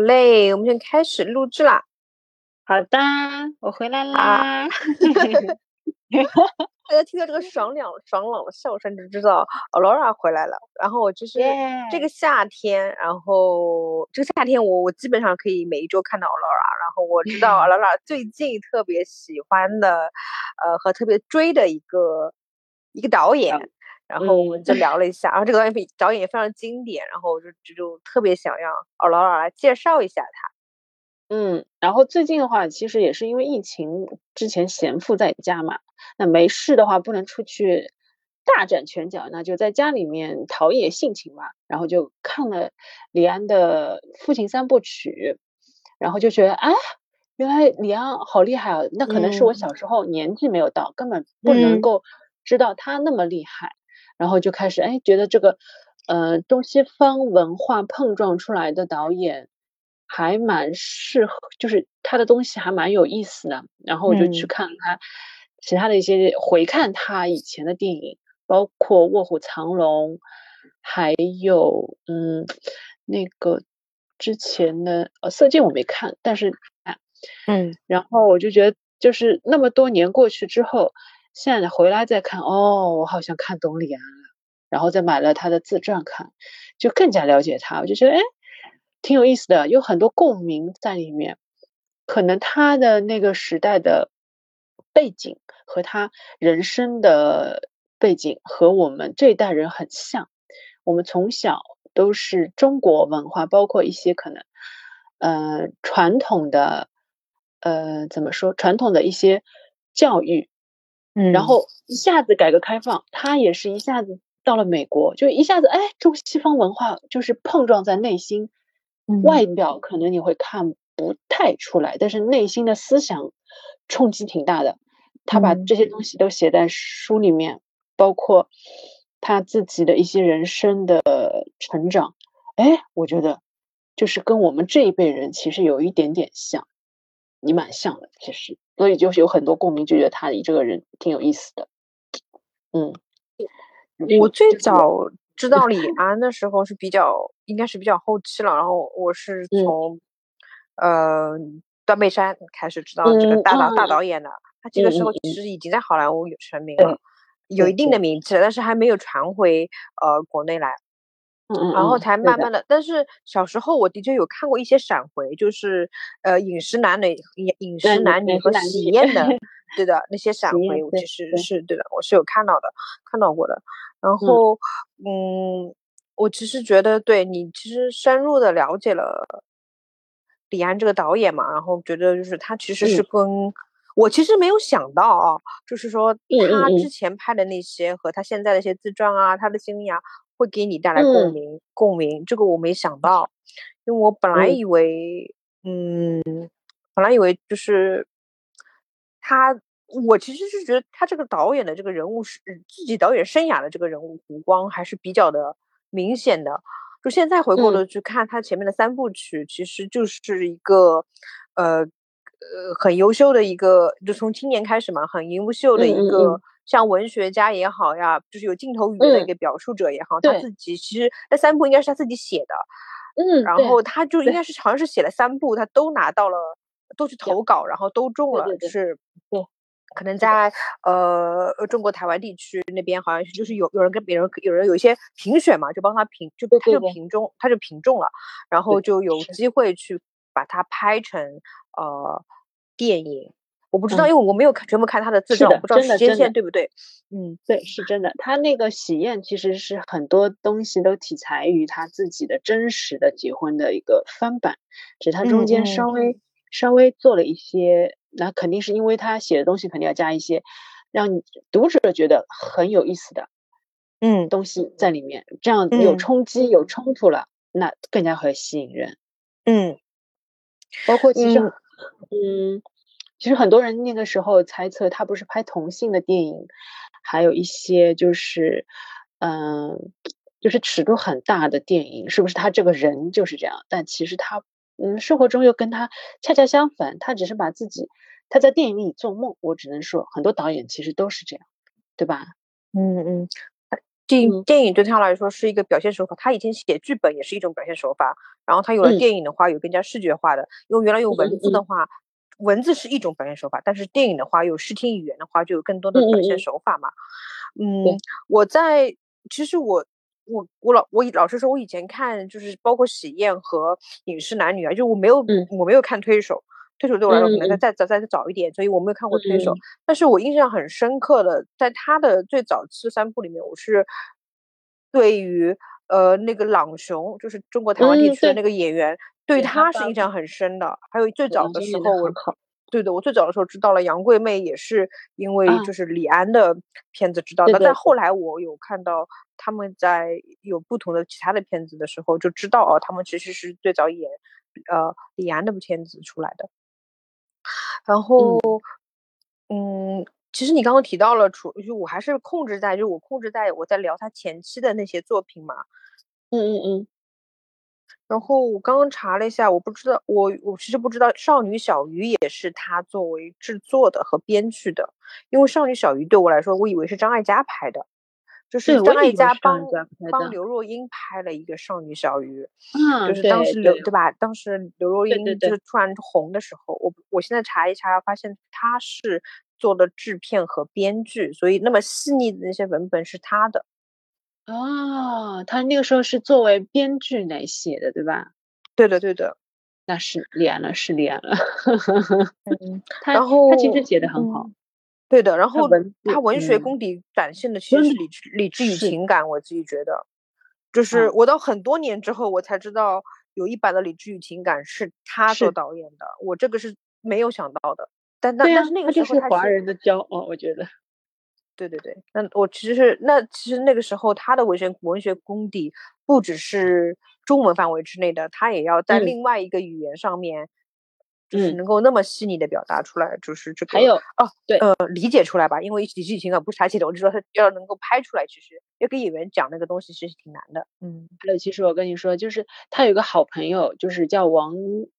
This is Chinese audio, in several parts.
好嘞，我们就开始录制啦。好的，我回来啦。大家听到这个爽朗爽朗的笑声，就知道 Laura 回来了。然后我就是这个夏天，然后这个夏天我我基本上可以每一周看到 Laura。然后我知道 Laura 最近特别喜欢的，呃和特别追的一个一个导演。然后我们就聊了一下，然后这个导演比导演也非常经典，然后我就就就特别想让 Laura 来介绍一下他。嗯，然后最近的话，其实也是因为疫情之前闲赋在家嘛，那没事的话不能出去大展拳脚，那就在家里面陶冶性情嘛。然后就看了李安的《父亲三部曲》，然后就觉得啊，原来李安好厉害啊！那可能是我小时候年纪没有到，根本不能够知道他那么厉害。然后就开始哎，觉得这个呃东西方文化碰撞出来的导演。还蛮适合，就是他的东西还蛮有意思的。然后我就去看他其他的一些回看他以前的电影，包括《卧虎藏龙》，还有嗯那个之前的呃《色戒》我没看，但是嗯，然后我就觉得就是那么多年过去之后，现在回来再看，哦，我好像看懂李安了。然后再买了他的自传看，就更加了解他。我就觉得哎。挺有意思的，有很多共鸣在里面。可能他的那个时代的背景和他人生的背景和我们这一代人很像。我们从小都是中国文化，包括一些可能呃传统的呃怎么说传统的一些教育，嗯，然后一下子改革开放，他也是一下子到了美国，就一下子哎中西方文化就是碰撞在内心。外表可能你会看不太出来，但是内心的思想冲击挺大的。他把这些东西都写在书里面，包括他自己的一些人生的成长。哎，我觉得就是跟我们这一辈人其实有一点点像，你蛮像的，其实，所以就是有很多共鸣，就觉得他这个人挺有意思的。嗯，我最早。知道李安的时候是比较，应该是比较后期了。然后我是从，呃，断背山开始知道这个大导大导演的。他这个时候其实已经在好莱坞有成名了，有一定的名气了，但是还没有传回呃国内来。然后才慢慢的，但是小时候我的确有看过一些闪回，就是呃饮食男女、饮饮食男女和喜宴的，对的那些闪回，我其实是对的，我是有看到的，看到过的。然后，嗯，我其实觉得对你其实深入的了解了李安这个导演嘛，然后觉得就是他其实是跟我其实没有想到啊，就是说他之前拍的那些和他现在的一些自传啊，他的经历啊，会给你带来共鸣，共鸣这个我没想到，因为我本来以为，嗯，本来以为就是他。我其实是觉得他这个导演的这个人物是自己导演生涯的这个人物弧光还是比较的明显的。就现在回过头去看他前面的三部曲，其实就是一个呃呃很优秀的一个，就从青年开始嘛，很优秀的一个像文学家也好呀，就是有镜头语言的一个表述者也好，他自己其实那三部应该是他自己写的，嗯，然后他就应该是好像是写了三部，他都拿到了，都去投稿，然后都中了，是。对可能在呃中国台湾地区那边，好像是就是有有人跟别人有人有一些评选嘛，就帮他评，就他就评中，他就评中了，然后就有机会去把它拍成呃电影。我不知道，因为我没有看全部看他的自传，我不知道时间线对不对。嗯，对，是真的。他那个喜宴其实是很多东西都体裁于他自己的真实的结婚的一个翻版，只是他中间稍微稍微做了一些。那肯定是因为他写的东西肯定要加一些让你读者觉得很有意思的，嗯，东西在里面，这样有冲击、有冲突了，那更加会吸引人。嗯，包括其实，嗯，其实很多人那个时候猜测他不是拍同性的电影，还有一些就是，嗯，就是尺度很大的电影，是不是他这个人就是这样？但其实他。嗯，生活中又跟他恰恰相反，他只是把自己他在电影里做梦。我只能说，很多导演其实都是这样，对吧？嗯嗯，电电影对他来说是一个表现手法，他以前写剧本也是一种表现手法，然后他有了电影的话，有更加视觉化的，因为原来用文字的话，文字是一种表现手法，但是电影的话有视听语言的话，就有更多的表现手法嘛。嗯，我在其实我我我老我老实说，我以前看就是包括喜宴和饮食男女啊，就我没有我没有看推手。推手对我来说可能再再再再早一点，所以我没有看过推手。但是我印象很深刻的，在他的最早期三部里面，我是对于呃那个朗雄，就是中国台湾地区的那个演员，对他是印象很深的。还有最早的时候，我对的，我最早的时候知道了杨贵妹，也是因为就是李安的片子知道的。但后来我有看到他们在有不同的其他的片子的时候，就知道哦，他们其实是最早演呃李安那部片子出来的。然后，嗯，其实你刚刚提到了，除就我还是控制在，就我控制在我在聊他前期的那些作品嘛，嗯嗯嗯。然后我刚刚查了一下，我不知道，我我其实不知道《少女小鱼》也是他作为制作的和编剧的，因为《少女小鱼》对我来说，我以为是张艾嘉拍的。就是张艾嘉帮帮刘若英拍了一个《少女小鱼》，嗯，就是当时刘对吧？当时刘若英就是突然红的时候，我我现在查一查，发现他是做的制片和编剧，所以那么细腻的那些文本是他的。哦，他那个时候是作为编剧来写的，对吧？对的，对的，那是连了，是连了。嗯，然后他其实写的很好。对的，然后他文学功底展现的其实是理智、理智与情感。我自己觉得，就是我到很多年之后，我才知道有一版的《理智与情感》是他做导演的，我这个是没有想到的。但但但是那个时候他是华人的骄傲，我觉得。对对对，那我其实是那其实那个时候他的文学文学功底不只是中文范围之内的，他也要在另外一个语言上面。就是能够那么细腻的表达出来，就是这个还有哦，对，呃，理解出来吧，因为理智情啊不是他写的，我就说他要能够拍出来，其实要给演员讲那个东西，其实挺难的。嗯，还有，其实我跟你说，就是他有个好朋友，就是叫王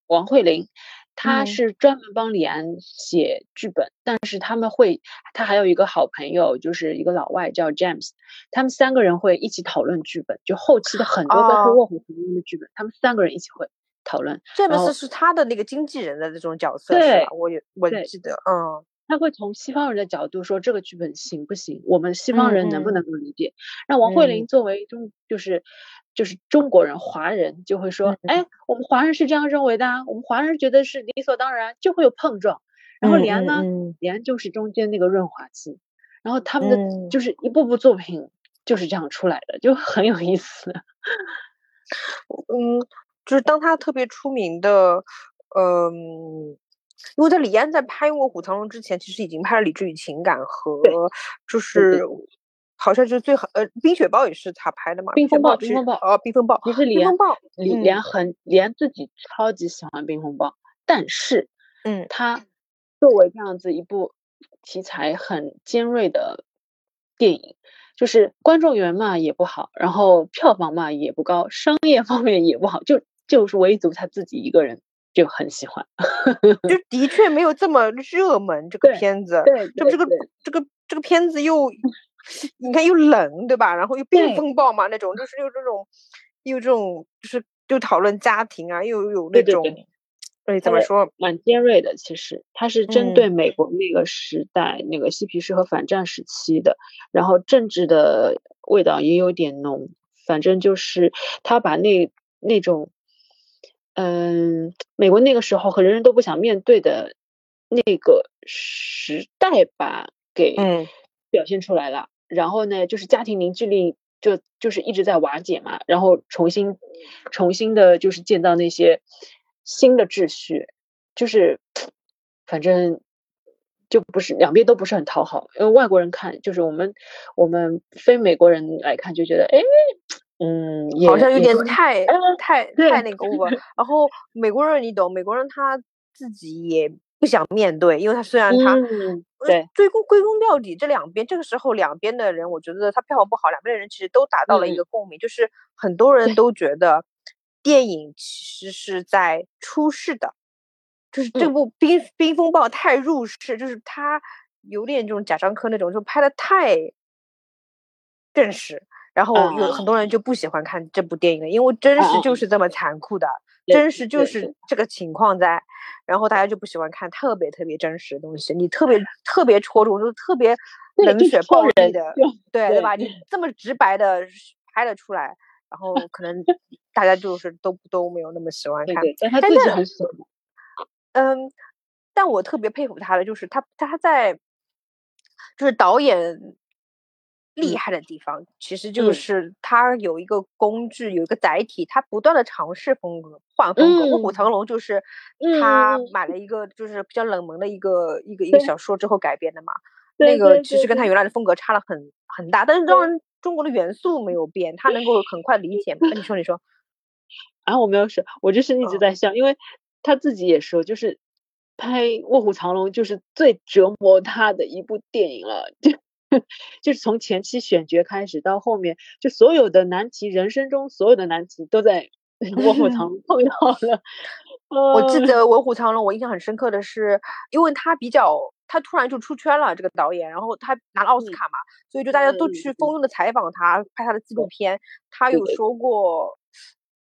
王慧玲，他是专门帮李安写剧本，但是他们会，他还有一个好朋友，就是一个老外叫 James，他们三个人会一起讨论剧本，就后期的很多包括卧虎藏龙的剧本，他们三个人一起会。讨论，James 是他的那个经纪人的这种角色，是吧？我也我记得，嗯，他会从西方人的角度说这个剧本行不行，我们西方人能不能够理解？那王慧玲作为中就是就是中国人华人就会说，哎，我们华人是这样认为的，我们华人觉得是理所当然，就会有碰撞。然后李安呢，李安就是中间那个润滑剂，然后他们的就是一部部作品就是这样出来的，就很有意思。嗯。就是当他特别出名的，嗯，因为在李安在拍《卧虎藏龙》之前，其实已经拍了《理智与情感》和就是好像就是最好呃，《冰雪暴》也是他拍的嘛，《冰风暴》《冰风暴》哦，《冰风暴》其实李连李连很李安自己超级喜欢《冰风暴》，但是嗯，他作为这样子一部题材很尖锐的电影。就是观众缘嘛也不好，然后票房嘛也不高，商业方面也不好，就就是唯独他自己一个人就很喜欢，就的确没有这么热门这个片子，对，这不这个这个这个片子又你看又冷对吧？然后又冰风暴嘛那种，就是又这种又这种就是就讨论家庭啊，又有那种。对，怎么说？蛮尖锐的，其实它是针对美国那个时代那个嬉皮士和反战时期的，然后政治的味道也有点浓。反正就是他把那那种，嗯，美国那个时候和人人都不想面对的那个时代吧，给表现出来了。然后呢，就是家庭凝聚力就就是一直在瓦解嘛，然后重新重新的，就是建造那些。新的秩序，就是反正就不是两边都不是很讨好，因为外国人看，就是我们我们非美国人来看，就觉得哎，嗯，好像有点太太太那个了。然后美国人你懂，美国人他自己也不想面对，因为他虽然他对。追归归根到底，这两边这个时候两边的人，我觉得他票房不好，两边的人其实都达到了一个共鸣，就是很多人都觉得。电影其实是在出世的，就是这部《冰冰风暴》太入世，就是他有点这种贾樟柯那种，就拍的太正式，然后有很多。人就不喜欢看这部电影了，因为真实就是这么残酷的，真实就是这个情况在，然后大家就不喜欢看特别特别真实的东西，你特别特别戳中，就是特别冷血暴力的，对对吧？你这么直白的拍了出来，然后可能大家就是都都没有那么喜欢看，但他自己很喜欢。嗯，但我特别佩服他的就是他他在，就是导演。厉害的地方，其实就是他有一个工具，有一个载体，他不断的尝试风格，换风格。卧虎藏龙就是他买了一个就是比较冷门的一个一个一个小说之后改编的嘛。那个其实跟他原来的风格差了很很大，但是当然中国的元素没有变，他能够很快理解嘛。你说你说，啊，我没有说，我就是一直在笑，因为他自己也说，就是拍卧虎藏龙就是最折磨他的一部电影了，就。就是从前期选角开始到后面，就所有的难题，人生中所有的难题都在 卧虎藏龙碰到了。我记得卧虎藏龙，我印象很深刻的是，因为他比较，他突然就出圈了，这个导演，然后他拿了奥斯卡嘛，所以就大家都去蜂拥的采访他，拍他的纪录片。他有说过，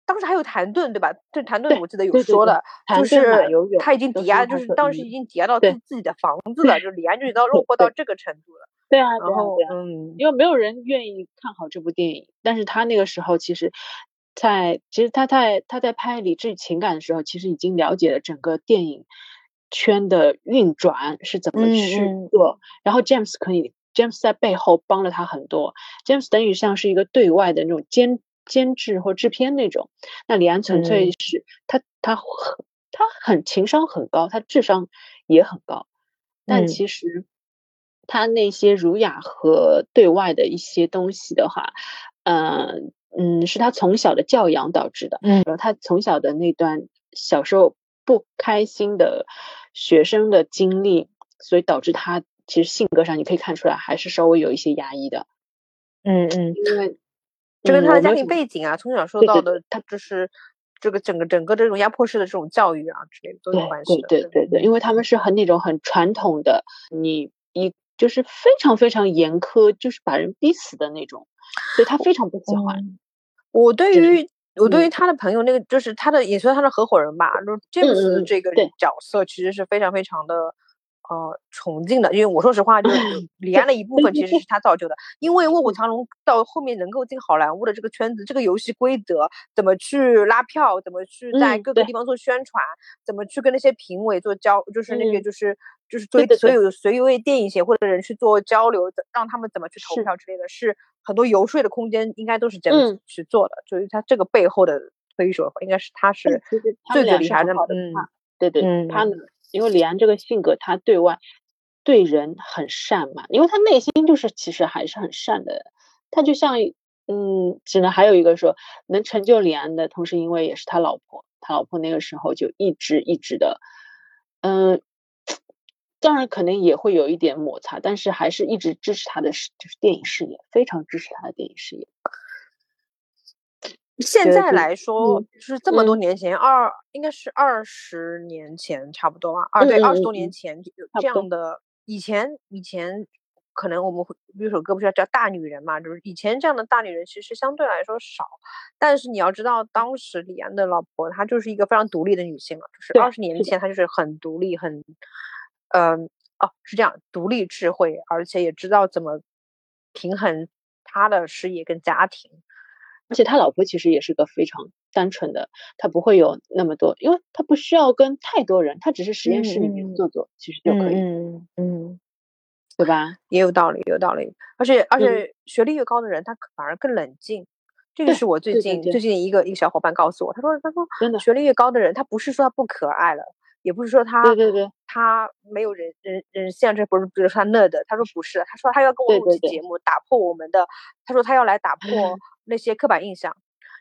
当时还有谭盾对吧？对谭盾，我记得有说的，就是他已经抵押，就是当时已经抵押到自。自己的房子了，就李安就已经落魄到。这个程度了。对啊，然后嗯，因为没有人愿意看好这部电影，但是他那个时候其实，在其实他在他在拍《理智与情感》的时候，其实已经了解了整个电影圈的运转是怎么去做，然后 James 可以，James 在背后帮了他很多，James 等于像是一个对外的那种监监制或制片那种，那李安纯粹是他他很他很情商很高，他智商也很高，但其实。他那些儒雅和对外的一些东西的话，嗯嗯，是他从小的教养导致的。嗯，然后他从小的那段小时候不开心的学生的经历，所以导致他其实性格上你可以看出来还是稍微有一些压抑的。嗯嗯，因为这跟他的家庭背景啊，从小受到的他就是这个整个整个这种压迫式的这种教育啊之类的都有关系。对对对对，因为他们是很那种很传统的，你一。就是非常非常严苛，就是把人逼死的那种，所以他非常不喜欢。我对于我对于他的朋友，那个就是他的，也算他的合伙人吧，就是 James 这个角色，其实是非常非常的。呃，崇敬的，因为我说实话，就是李安的一部分其实是他造就的。因为《卧虎藏龙》到后面能够进好莱坞的这个圈子，这个游戏规则怎么去拉票，怎么去在各个地方做宣传，怎么去跟那些评委做交，就是那个就是就是对所有所有为电影协会的人去做交流，让他们怎么去投票之类的，是很多游说的空间，应该都是这样去做的。所以他这个背后的推手，应该是他是最最厉害的。嗯，对对，他呢。因为李安这个性格，他对外对人很善嘛，因为他内心就是其实还是很善的。他就像，嗯，只能还有一个说，能成就李安的同时，因为也是他老婆，他老婆那个时候就一直一直的，嗯，当然可能也会有一点摩擦，但是还是一直支持他的就是电影事业，非常支持他的电影事业。现在来说，就是这么多年前，二应该是二十年前差不多吧。二对二十多年前有这样的，以前以前可能我们会有首歌不是叫大女人嘛，就是以前这样的大女人其实相对来说少。但是你要知道，当时李安的老婆她就是一个非常独立的女性了，就是二十年前她就是很独立，很嗯哦是这样，独立智慧，而且也知道怎么平衡她的事业跟家庭。而且他老婆其实也是个非常单纯的，他不会有那么多，因为他不需要跟太多人，他只是实验室里面做做，其实就可以，嗯嗯，对吧？也有道理，有道理。而且而且学历越高的人，他反而更冷静。这个是我最近最近一个一个小伙伴告诉我，他说他说真的，学历越高的人，他不是说他不可爱了，也不是说他对对对，他没有人人人性，这不是比如说他那的，他说不是，他说他要跟我录期节目，打破我们的，他说他要来打破。那些刻板印象，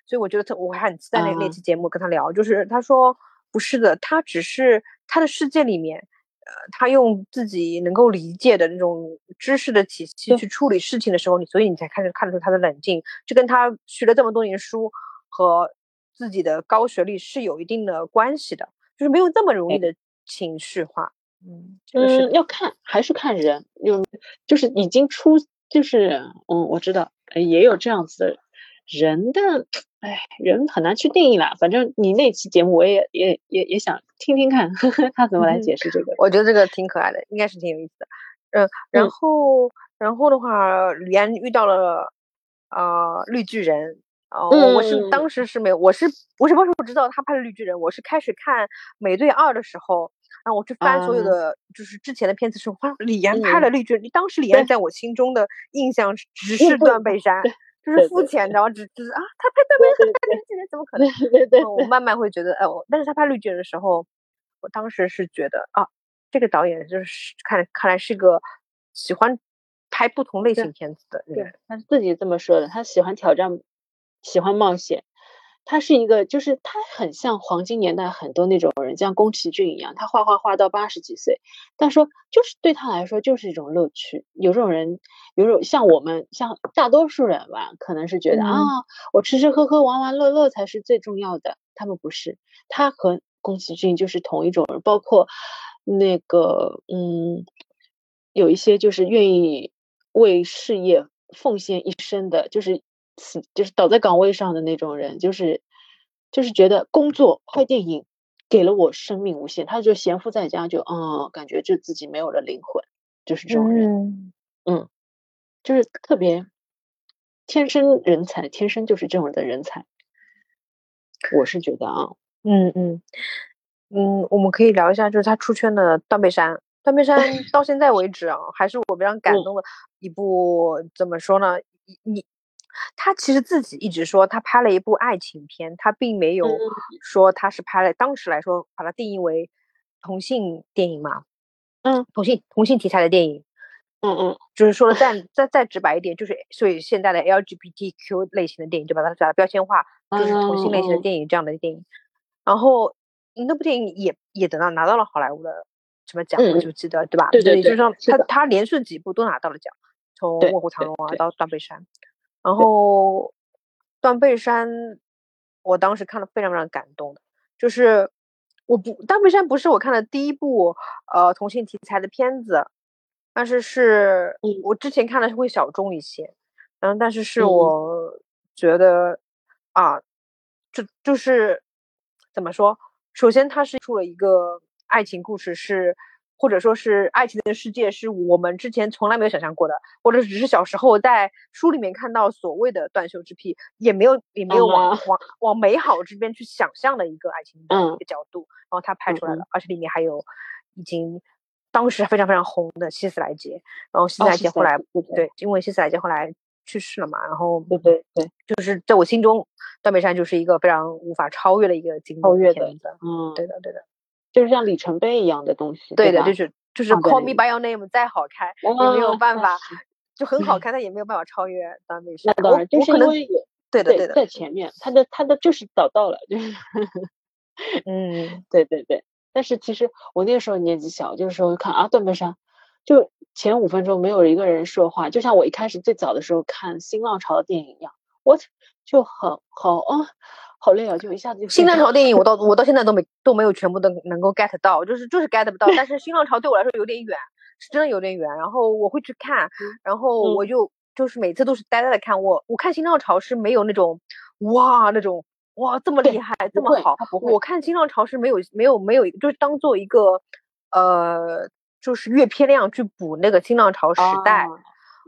所以我觉得他我还很期待那那期节目跟他聊，就是他说不是的，他只是他的世界里面，呃，他用自己能够理解的那种知识的体系去处理事情的时候，你所以你才开始看出他的冷静，这跟他学了这么多年书和自己的高学历是有一定的关系的，就是没有这么容易的情绪化。嗯，嗯，要看还是看人，有就是已经出就是，嗯，我知道，也有这样子的人的，哎，人很难去定义啦。反正你那期节目，我也也也也想听听看 他怎么来解释这个。我觉得这个挺可爱的，应该是挺有意思的。嗯，然后，然后的话，李安遇到了啊绿巨人。哦，我是当时是没有，我是我什么时候知道他拍了绿巨人？我是开始看美队二的时候。然后我去翻所有的就是之前的片子时候，发现李安拍了绿巨人。当时李安在我心中的印象只是断背山，就是肤浅，然后只只是啊，他拍断背山拍绿巨人怎么可能？对对，我慢慢会觉得，哎，我但是他拍绿巨人的时候，我当时是觉得啊，这个导演就是看看来是个喜欢拍不同类型片子的人。他自己这么说的，他喜欢挑战，喜欢冒险。他是一个，就是他很像黄金年代很多那种人，像宫崎骏一样，他画画画到八十几岁。但说就是对他来说就是一种乐趣。有这种人，有种像我们，像大多数人吧，可能是觉得啊，我吃吃喝喝玩玩乐乐才是最重要的。他们不是，他和宫崎骏就是同一种人。包括那个，嗯，有一些就是愿意为事业奉献一生的，就是。就是倒在岗位上的那种人，就是就是觉得工作拍电影给了我生命无限，他就闲赋在家，就嗯，感觉就自己没有了灵魂，就是这种人，嗯，就是特别天生人才，天生就是这种的人才，我是觉得啊，嗯嗯嗯，我们可以聊一下，就是他出圈的《断背山》，《断背山》到现在为止啊，还是我非常感动的一部，怎么说呢？你。他其实自己一直说他拍了一部爱情片，他并没有说他是拍了。当时来说，把它定义为同性电影嘛，嗯，同性同性题材的电影，嗯嗯，就是说的再再再直白一点，就是所以现在的 LGBTQ 类型的电影就把它把它标签化，就是同性类型的电影这样的电影。然后那部电影也也得到拿到了好莱坞的什么奖，我就记得对吧？对对对，就是说他他连续几部都拿到了奖，从《卧虎藏龙》啊到《断背山》。然后，断背山，我当时看了非常非常感动的，就是我不断背山不是我看的第一部呃同性题材的片子，但是是我之前看的是会小众一些，嗯，但是是我觉得啊，就就是怎么说，首先它是出了一个爱情故事是。或者说是爱情的世界是我们之前从来没有想象过的，或者只是小时候在书里面看到所谓的断袖之癖，也没有也没有往往往美好这边去想象的一个爱情的一个角度，然后他拍出来了，而且里面还有已经当时非常非常红的希斯莱杰，然后希斯莱杰后来对，因为希斯莱杰后来去世了嘛，然后对对对，就是在我心中，断背山就是一个非常无法超越的一个经典片子，嗯，对的对的。就是像里程碑一样的东西，对的，就是就是 Call Me by Your Name 再好看也没有办法，就很好看，它也没有办法超越断背山。那当然，就是因为对的对的，在前面，他的他的就是找到了，就是 嗯，对对对。但是其实我那时候年纪小，就是说看啊断背山，就前五分钟没有一个人说话，就像我一开始最早的时候看新浪潮的电影一样，我就很好啊。好累啊！就一下子就新浪潮电影，我到我到现在都没都没有全部的能够 get 到，就是就是 get 不到。但是新浪潮对我来说有点远，是真的有点远。然后我会去看，然后我就就是每次都是呆呆的看。我我看新浪潮是没有那种哇那种哇这么厉害这么好。我看新浪潮是没有没有没有，就是当做一个呃就是阅片量去补那个新浪潮时代。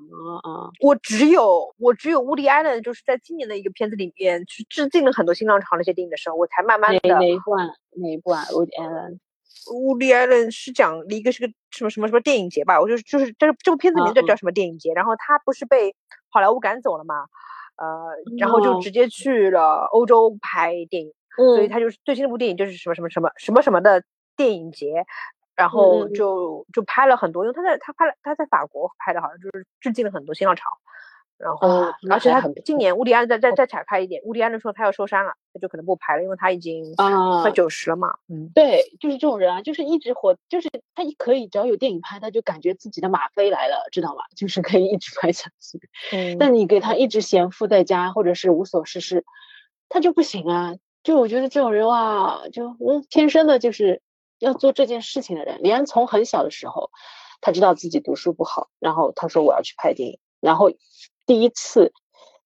啊啊！我只有我只有乌迪埃伦，就是在今年的一个片子里面去致敬了很多新浪潮那些电影的时候，我才慢慢的哪一部啊？哪一部啊？乌迪埃伦，乌迪埃伦是讲一个是个什么什么什么电影节吧？我就是就是这这部片子名字叫什么电影节？然后他不是被好莱坞赶走了嘛？呃，然后就直接去了欧洲拍电影，所以他就是最新的部电影就是什么什么什么什么什么的电影节。然后就就拍了很多，因为他在他拍了他在法国拍的，好像就是致敬了很多新浪潮。然后而且他今年乌迪安再再再彩拍一点，乌迪安的说他要收山了，他就可能不拍了，因为他已经快九十了嘛。嗯，对，就是这种人啊，就是一直活，就是他一可以只要有电影拍，他就感觉自己的马飞来了，知道吗？就是可以一直拍下去。嗯，但你给他一直闲赋在家，或者是无所事事，他就不行啊。就我觉得这种人哇，就嗯，天生的就是。要做这件事情的人，李安从很小的时候，他知道自己读书不好，然后他说我要去拍电影，然后第一次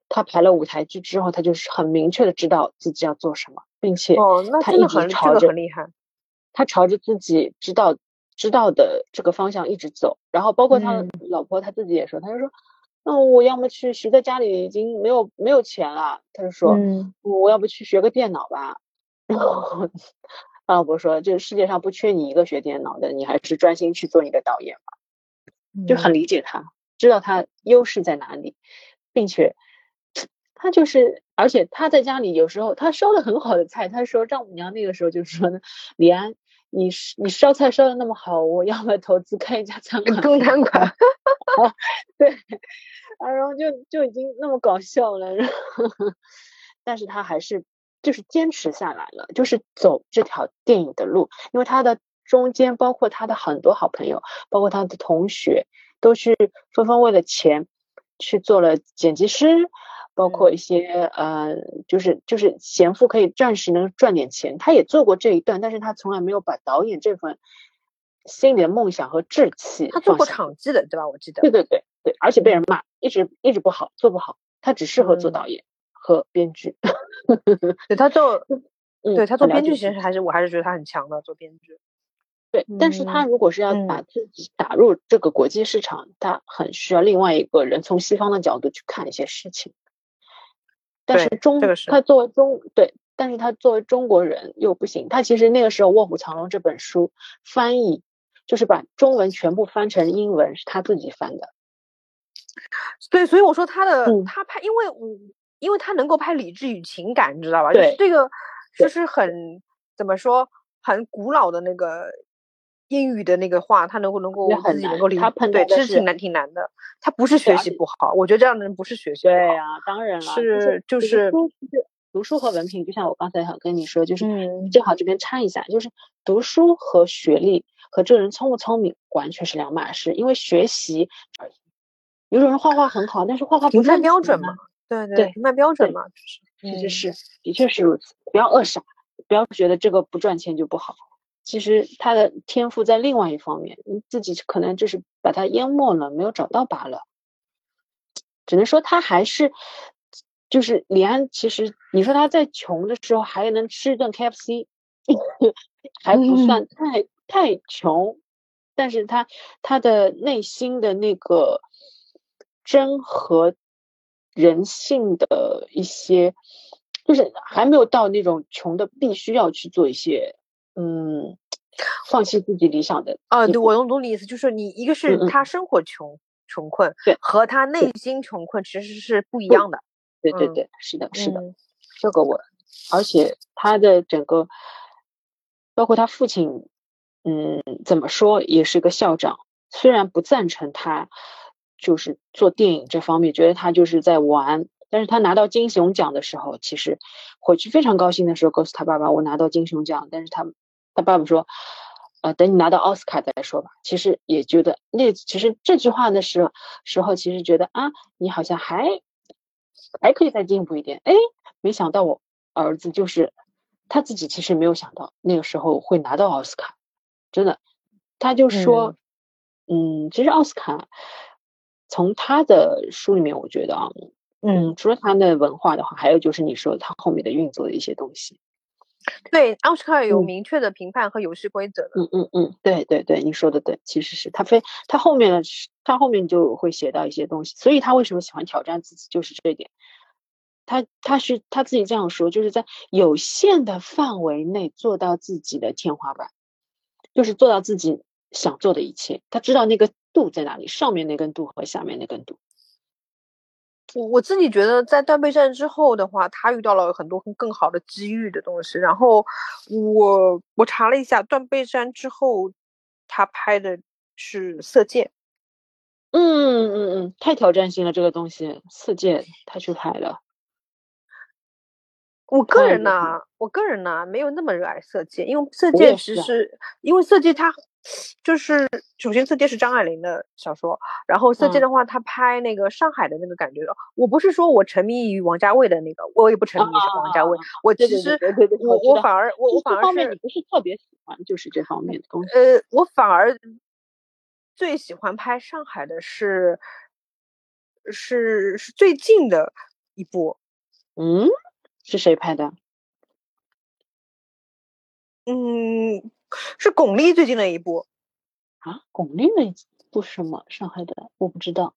他排了舞台剧之后，他就是很明确的知道自己要做什么，并且哦，那真的很朝着很厉害。他朝着自己知道知道的这个方向一直走，然后包括他老婆他自己也说，他就说，那我要么去学，在家里已经没有没有钱了，他就说，我要不去学个电脑吧。然后他老婆说，这世界上不缺你一个学电脑的，你还是专心去做你的导演吧。就很理解他，知道他优势在哪里，并且他就是，而且他在家里有时候他烧的很好的菜，他说丈母娘那个时候就说呢，李安。你你烧菜烧的那么好，我要不要投资开一家餐馆？中餐馆，对，啊，然后就就已经那么搞笑了，然后 但是他还是就是坚持下来了，就是走这条电影的路，因为他的中间包括他的很多好朋友，包括他的同学，都是纷纷为了钱去做了剪辑师。包括一些呃，就是就是贤妇可以暂时能赚点钱，他也做过这一段，但是他从来没有把导演这份心里的梦想和志气。他做过场记的，对吧？我记得。对对对对，而且被人骂，一直一直不好，做不好。他只适合做导演和编剧。对他做，对他做编剧，其实还是我还是觉得他很强的，做编剧。对，但是他如果是要把自己打入这个国际市场，他很需要另外一个人从西方的角度去看一些事情。但是中他作为中对，但是他作为中国人又不行。他其实那个时候《卧虎藏龙》这本书翻译，就是把中文全部翻成英文，是他自己翻的。对，所以我说他的他拍，因为我因为他能够拍理智与情感，你知道吧？就是这个就是很怎么说，很古老的那个。英语的那个话，他能够能够自己能够理解？对，这是挺难挺难的。他不是学习不好，我觉得这样的人不是学习不好。对啊，当然了，是就是读书和文凭，就像我刚才想跟你说，就是正好这边掺一下，就是读书和学历和这个人聪不聪明完全是两码事。因为学习，有种人画画很好，但是画画不太标准嘛。对对，评判标准嘛，确实是，的确是如此。不要扼杀，不要觉得这个不赚钱就不好。其实他的天赋在另外一方面，你自己可能就是把他淹没了，没有找到罢了。只能说他还是，就是李安。其实你说他在穷的时候还能吃一顿 KFC，还不算太太穷，但是他他的内心的那个真和人性的一些，就是还没有到那种穷的必须要去做一些。嗯，放弃自己理想的啊，对我懂懂你意思，就是你一个是他生活穷穷困，对，和他内心穷困其实是不一样的。对对对，是的，是的，这个我，而且他的整个，包括他父亲，嗯，怎么说也是个校长，虽然不赞成他，就是做电影这方面，觉得他就是在玩。但是他拿到金熊奖的时候，其实回去非常高兴的时候，告诉他爸爸：“我拿到金熊奖。”但是他他爸爸说：“呃，等你拿到奥斯卡再说吧。”其实也觉得那其实这句话的时候时候，其实觉得啊，你好像还还可以再进步一点。哎，没想到我儿子就是他自己，其实没有想到那个时候会拿到奥斯卡。真的，他就说：“嗯，其实奥斯卡从他的书里面，我觉得啊。”嗯，除了他的文化的话，还有就是你说他后面的运作的一些东西。对，奥斯卡有明确的评判和游戏规则的。嗯嗯嗯，对对对，你说的对，其实是他非他后面的他后面就会写到一些东西，所以他为什么喜欢挑战自己，就是这一点。他他是他自己这样说，就是在有限的范围内做到自己的天花板，就是做到自己想做的一切。他知道那个度在哪里，上面那根度和下面那根度。我我自己觉得，在断背山之后的话，他遇到了很多更好的机遇的东西。然后我我查了一下，断背山之后，他拍的是《色戒》。嗯嗯嗯，太挑战性了，这个东西，《色戒》他去拍了。我个人呢，我个人呢，没有那么热爱《色戒》，因为《色戒》其实，因为《色戒》它。就是首先，《色戒》是张爱玲的小说，然后《色戒》的话，他拍那个上海的那个感觉，我不是说我沉迷于王家卫的那个，我也不沉迷于王家卫，我其实我我反而我我反而是你不是特别喜欢，就是这方面的东西。呃，我反而最喜欢拍上海的是是是最近的一部。嗯，是谁拍的？嗯，是巩俐最近的一部。啊，巩俐的一部什么？上海的，我不知道。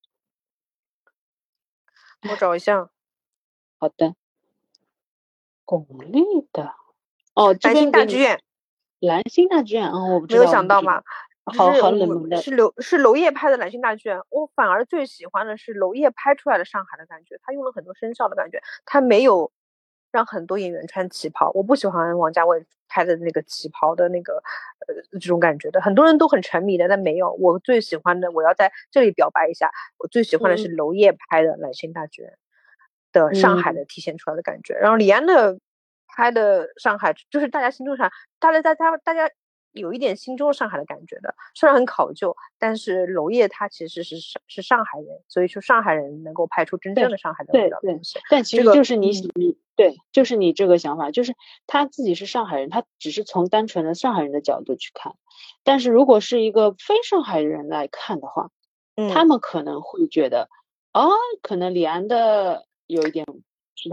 我找一下。好的。巩俐的。哦，蓝星大剧院。蓝星大剧院啊，我不知道没有想到吗？好好冷门的。是娄是娄烨拍的蓝星大剧院，我反而最喜欢的是娄烨拍出来的上海的感觉，他用了很多声效的感觉，他没有让很多演员穿旗袍。我不喜欢王家卫。拍的那个旗袍的那个呃这种感觉的，很多人都很沉迷的，但没有我最喜欢的。我要在这里表白一下，我最喜欢的是娄烨拍的《揽星大剧院》的上海的体现出来的感觉。然后李安的拍的上海，就是大家心中上，大家大家大家。有一点心中上海的感觉的，虽然很考究，但是娄烨他其实是上是上海人，所以说上海人能够拍出真正的上海的味道东西。但其实就是你你对，就是你这个想法，就是他自己是上海人，他只是从单纯的上海人的角度去看。但是如果是一个非上海人来看的话，他们可能会觉得，哦，可能李安的有一点。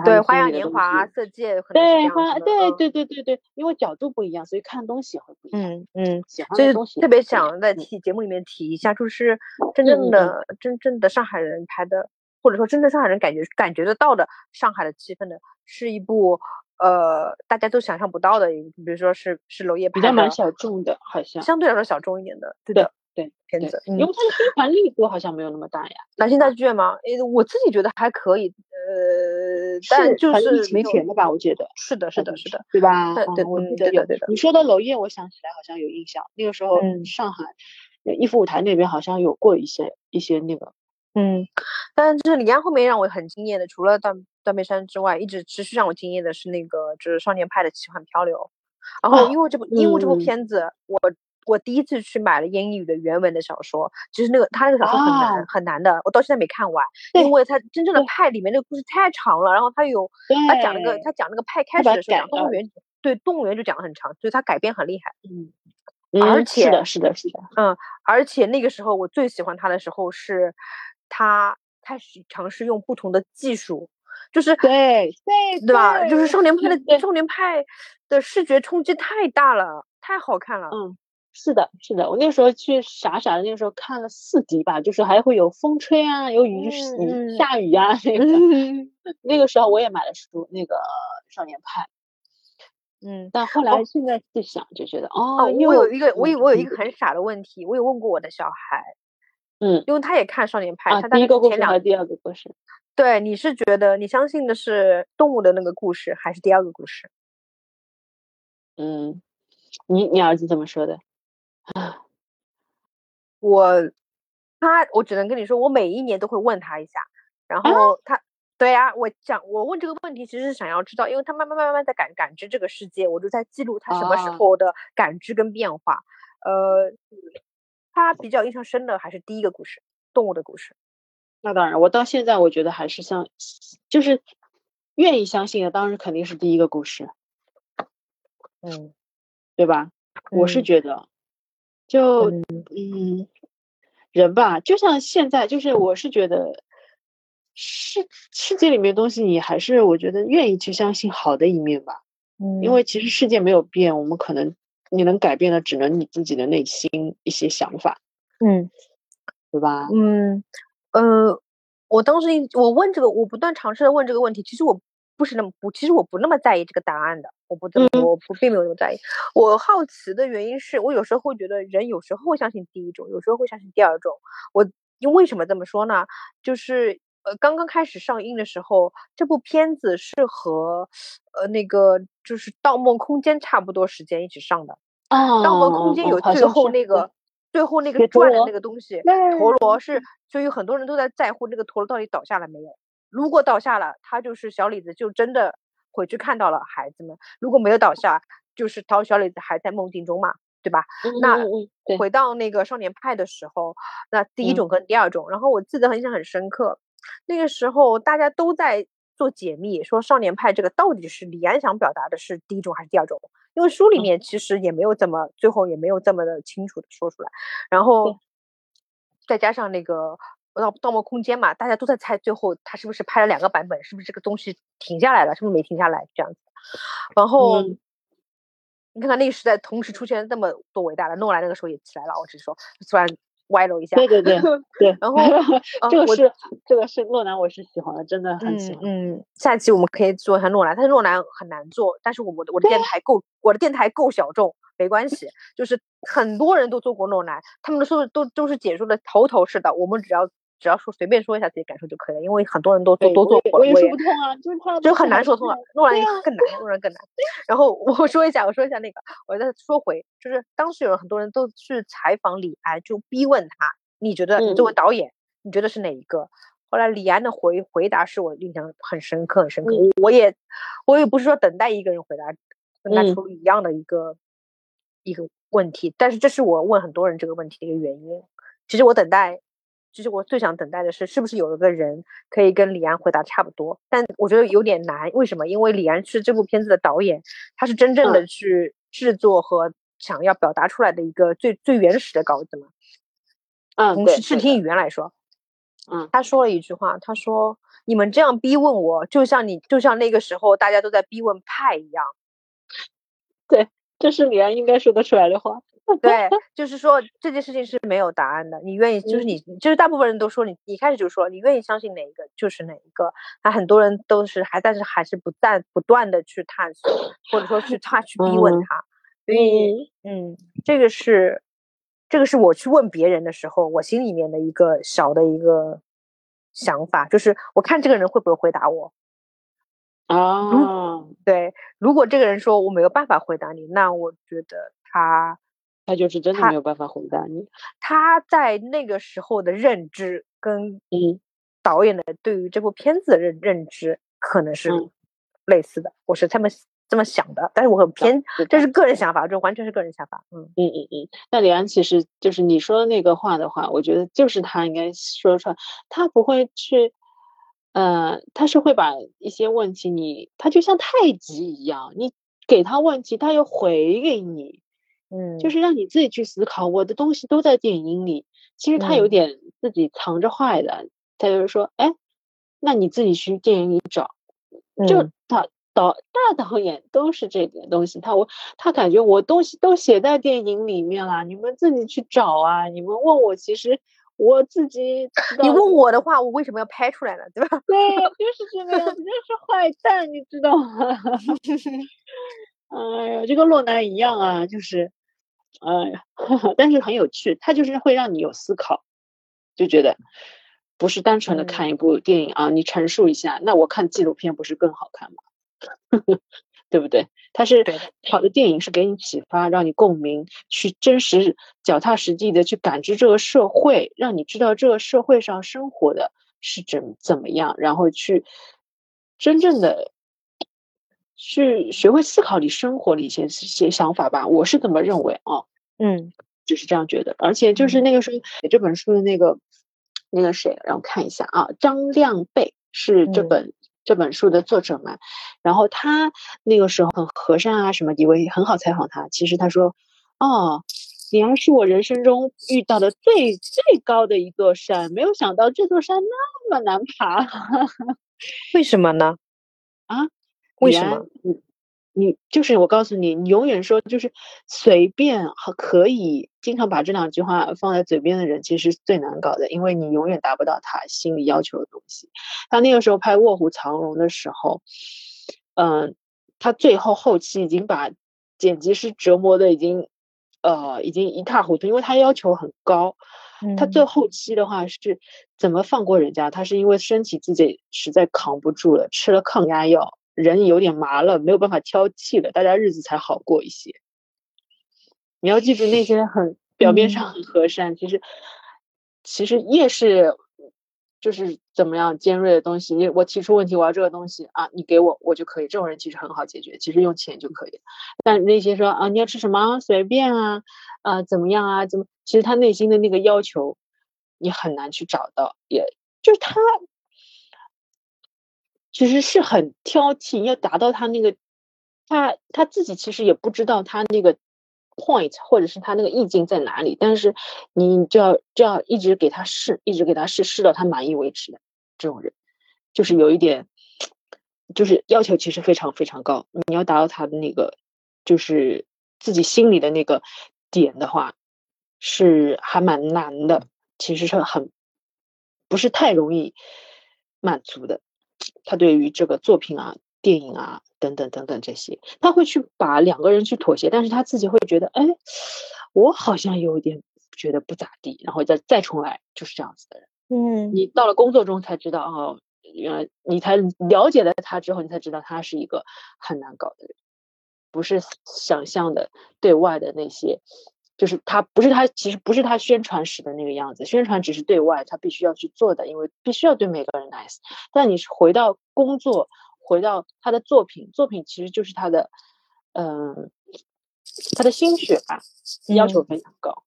对，花样年华、色戒，对花，对对对对对，因为角度不一样，所以看东西也会不一样。嗯嗯，所以特别想在提节目里面提一下，就是真正的真正的上海人拍的，或者说真正上海人感觉感觉得到的上海的气氛的，是一部呃大家都想象不到的，一比如说是是娄烨拍的，比较蛮小众的，好像相对来说小众一点的，对的。对片子，因为它的宣传力度好像没有那么大呀。南星大剧院吗？诶，我自己觉得还可以，呃，但就是没钱的吧？我觉得是的，是的，是的，对吧？对对，我记得有。你说的娄烨，我想起来好像有印象，那个时候上海逸夫舞台那边好像有过一些一些那个，嗯。但是李安后面让我很惊艳的，除了断断背山之外，一直持续让我惊艳的是那个就是少年派的奇幻漂流。然后因为这部因为这部片子我。我第一次去买了英语的原文的小说，其实那个他那个小说很难很难的，我到现在没看完，因为他真正的派里面那个故事太长了，然后他有他讲那个他讲那个派开始的时候讲动物园，对动物园就讲的很长，所以他改编很厉害。嗯，而且是的是的是的，嗯，而且那个时候我最喜欢他的时候是，他开始尝试用不同的技术，就是对对对吧？就是少年派的少年派的视觉冲击太大了，太好看了。嗯。是的，是的，我那时候去傻傻的，那个时候看了四集吧，就是还会有风吹啊，有雨雨下雨啊，那个。那个时候我也买了书，那个少年派，嗯，但后来现在去想就觉得，哦，我有一个，我有我有一个很傻的问题，我有问过我的小孩，嗯，因为他也看少年派，他第一个故事和第二个故事，对，你是觉得你相信的是动物的那个故事，还是第二个故事？嗯，你你儿子怎么说的？啊，我他我只能跟你说，我每一年都会问他一下，然后他对呀，我讲我问这个问题其实是想要知道，因为他慢慢慢慢慢在感感知这个世界，我就在记录他什么时候的感知跟变化。呃，他比较印象深的还是第一个故事，动物的故事。那当然，我到现在我觉得还是像，就是愿意相信的，当然肯定是第一个故事。嗯，对吧？我是觉得。就嗯，人吧，就像现在，就是我是觉得世世界里面东西，你还是我觉得愿意去相信好的一面吧。嗯，因为其实世界没有变，我们可能你能改变的只能你自己的内心一些想法。嗯，对吧？嗯，呃，我当时我问这个，我不断尝试的问这个问题，其实我。不是那么不，其实我不那么在意这个答案的，我不怎么，我不并没有那么在意。我好奇的原因是我有时候会觉得人有时候会相信第一种，有时候会相信第二种。我因为什么这么说呢？就是呃刚刚开始上映的时候，这部片子是和呃那个就是《盗梦空间》差不多时间一起上的。啊，盗梦空间有最后那个最后那个转的那个东西，陀螺是，所以很多人都在在乎那个陀螺到底倒下了没有。如果倒下了，他就是小李子，就真的回去看到了孩子们；如果没有倒下，就是陶小李子还在梦境中嘛，对吧？那回到那个少年派的时候，那第一种跟第二种，然后我记得印象很深刻，那个时候大家都在做解密，说少年派这个到底是李安想表达的是第一种还是第二种？因为书里面其实也没有这么最后也没有这么的清楚的说出来，然后再加上那个。盗盗梦空间嘛，大家都在猜最后他是不是拍了两个版本，是不是这个东西停下来了，是不是没停下来这样子。然后你看看那个时代同时出现那么多伟大的，诺兰那个时候也起来了，我只是说突然。歪了一下，对对对对，然 后这个是这个是诺兰，我是喜欢的，真的很喜欢。嗯，下期我们可以做一下诺兰，但是诺兰很难做，但是我我的我的电台够，我的电台够小众，没关系，就是很多人都做过诺兰，他们的说的都都是解说的头头是道，我们只要只要说随便说一下自己感受就可以了，因为很多人都都都做过，我也说不通啊，就是他就很难说通了，诺兰更难，诺兰更难。然后我说一下，我说一下那个，我再说回，就是当时有很多人都去采访李安，就逼问他。你觉得你作为导演，你觉得是哪一个？后来李安的回回答是我印象很深刻，很深刻。我也我也不是说等待一个人回答，跟他出一样的一个一个问题，但是这是我问很多人这个问题的一个原因。其实我等待，其实我最想等待的是，是不是有一个人可以跟李安回答差不多？但我觉得有点难。为什么？因为李安是这部片子的导演，他是真正的去制作和想要表达出来的一个最最原始的稿子嘛。嗯，从视视听语言来说，嗯，他说了一句话，他说：“你们这样逼问我，就像你，就像那个时候大家都在逼问派一样。”对，这是李安应该说得出来的话。对，就是说这件事情是没有答案的。你愿意，就是你，就是大部分人都说你，一开始就说你愿意相信哪一个就是哪一个。那很多人都是还，但是还是不断不断的去探索，或者说去他去逼问他。所以，嗯，这个是。这个是我去问别人的时候，我心里面的一个小的一个想法，就是我看这个人会不会回答我。啊，对，如果这个人说我没有办法回答你，那我觉得他他就是真的没有办法回答你。他在那个时候的认知跟导演的对于这部片子的认认知可能是类似的，我是他们。这么想的，但是我很偏，这是个人想法，这完全是个人想法。嗯嗯嗯嗯。那李安其实就是你说的那个话的话，我觉得就是他应该说出来，他不会去，呃，他是会把一些问题，你他就像太极一样，你给他问题，他又回给你，嗯，就是让你自己去思考。我的东西都在电影里，其实他有点自己藏着坏的，他就是说，哎，那你自己去电影里找，就他。导大导演都是这点东西，他我他感觉我东西都写在电影里面了，你们自己去找啊！你们问我，其实我自己。你问我的话，我为什么要拍出来呢？对吧？对，就是这个样子，就是坏蛋，你知道吗？哎呀，就跟洛南一样啊，就是，哎呀，但是很有趣，它就是会让你有思考，就觉得不是单纯的看一部电影啊，你陈述一下，那我看纪录片不是更好看吗？对不对？它是好的电影，是给你启发，让你共鸣，去真实、脚踏实地的去感知这个社会，让你知道这个社会上生活的是怎怎么样，然后去真正的去学会思考你生活的一些一些想法吧。我是这么认为啊，嗯，就是这样觉得。而且就是那个时候写这本书的那个那个谁，让我看一下啊，张亮贝是这本。这本书的作者嘛，然后他那个时候很和善啊，什么以为很好采访他。其实他说：“哦，李安是我人生中遇到的最最高的一座山，没有想到这座山那么难爬。为什么呢？啊？为什么？你你就是我告诉你，你永远说就是随便和可以经常把这两句话放在嘴边的人，其实是最难搞的，因为你永远达不到他心里要求的东西。他那个时候拍《卧虎藏龙》的时候，嗯，他最后后期已经把剪辑师折磨的已经，呃，已经一塌糊涂，因为他要求很高。他最后期的话是怎么放过人家？他是因为身体自己实在扛不住了，吃了抗压药。人有点麻了，没有办法挑剔了，大家日子才好过一些。你要记住，那些很表面上很和善，其实其实越是就是怎么样尖锐的东西，你我提出问题，我要这个东西啊，你给我，我就可以。这种人其实很好解决，其实用钱就可以。但那些说啊，你要吃什么随便啊啊怎么样啊怎么，其实他内心的那个要求，你很难去找到，也就是他。其实是很挑剔，要达到他那个，他他自己其实也不知道他那个 point，或者是他那个意境在哪里，但是你就要就要一直给他试，一直给他试，试到他满意为止的这种人，就是有一点，就是要求其实非常非常高，你要达到他的那个，就是自己心里的那个点的话，是还蛮难的，其实是很不是太容易满足的。他对于这个作品啊、电影啊。等等等等，这些他会去把两个人去妥协，但是他自己会觉得，哎，我好像有点觉得不咋地，然后再再重来，就是这样子的人。嗯，你到了工作中才知道，哦，原来你才了解了他之后，你才知道他是一个很难搞的人，不是想象的对外的那些，就是他不是他其实不是他宣传时的那个样子，宣传只是对外他必须要去做的，因为必须要对每个人 nice。但你是回到工作。回到他的作品，作品其实就是他的，嗯，他的心血吧，要求非常高，